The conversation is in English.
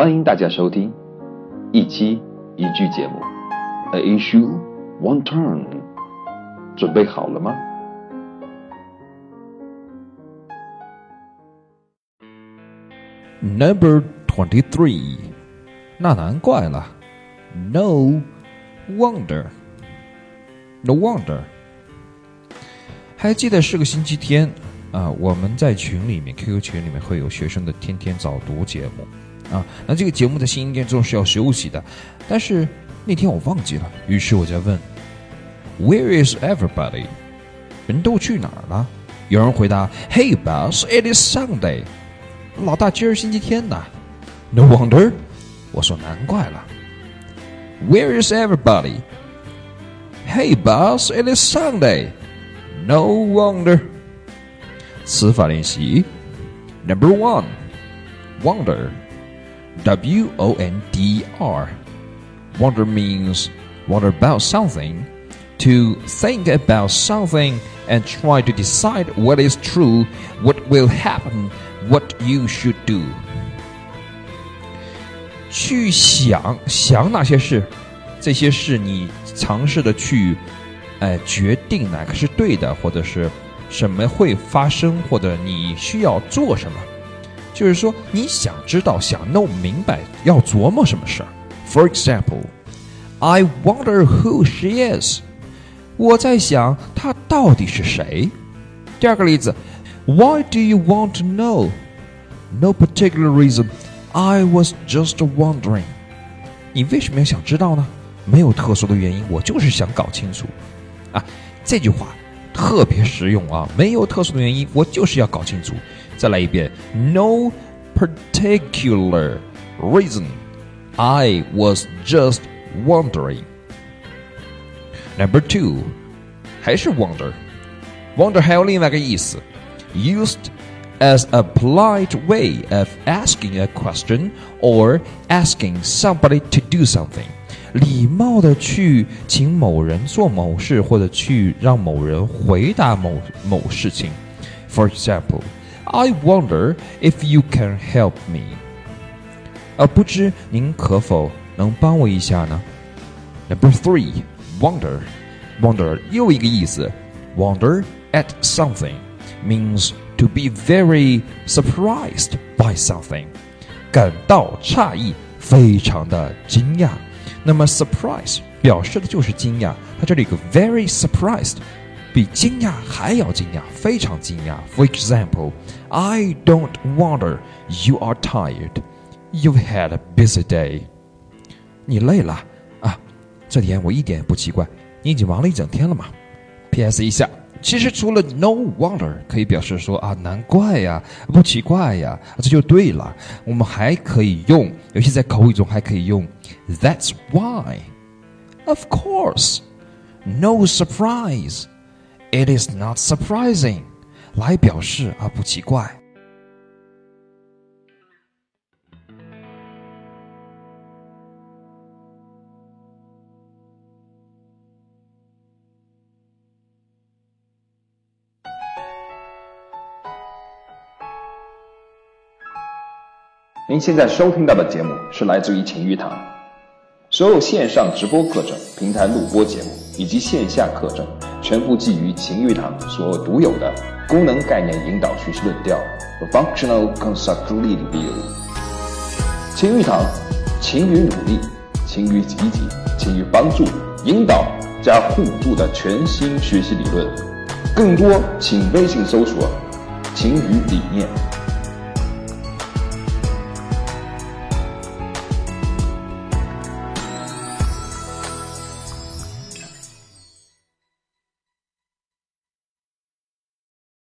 欢迎大家收听一期一句节目，A issue one turn，准备好了吗？Number twenty three，那难怪了，No wonder，No wonder。还记得是个星期天啊，我们在群里面，QQ 群里面会有学生的天天早读节目。啊。那这个节目在星期天中是要休息的，但是那天我忘记了，于是我在问，Where is everybody？人都去哪儿了？有人回答，Hey boss，it is Sunday。老大，今儿星期天呐。No wonder。我说难怪了。Where is everybody？Hey boss，it is Sunday。No wonder. 词法练习 Number one, wonder. W O N D R. Wonder means wonder about something, to think about something and try to decide what is true, what will happen, what you should do. 去想想哪些事，这些事你尝试的去哎，决定哪个是对的，或者是什么会发生，或者你需要做什么， 就是说你想知道、想弄明白，要琢磨什么事儿。For example, I wonder who she is。我在想她到底是谁。第二个例子，Why do you want to know? No particular reason. I was just wondering。你为什么要想知道呢？没有特殊的原因，我就是想搞清楚。啊，这句话特别实用啊！没有特殊的原因，我就是要搞清楚。再来一遍，No particular reason, I was just wondering. Number two，还是 wonder。wonder 还有另外一个意思，used as a polite way of asking a question or asking somebody to do something。 礼貌的去请某人做某事，或者去让某人回答某某事情。For example, I wonder if you can help me. 呃，不知您可否能帮我一下呢？Number three, wonder. Wonder 又一个意思，wonder at something means to be very surprised by something，感到诧异，非常的惊讶。 那么 surprise 表示的就是惊讶，它这里有个 very surprised，比惊讶还要惊讶，非常惊讶。For example, I don't wonder you are tired. You've had a busy day. 你累了啊？这点我一点也不奇怪，你已经忙了一整天了嘛。P.S. 一下，其实除了 no wonder 可以表示说啊难怪呀，不奇怪呀，这就对了。我们还可以用，尤其在口语中还可以用。That's why. Of course. No surprise. It is not surprising. 来表示啊不奇怪。您现在收听到的节目是来自于勤于堂。所有线上直播课程、平台录播节目以及线下课程，全部基于晴雨堂所独有的功能概念引导学习论调和 （Functional Constructed View）。晴雨堂，勤于努力，勤于积极，勤于帮助、引导加互助的全新学习理论。更多请微信搜索“晴雨理念”。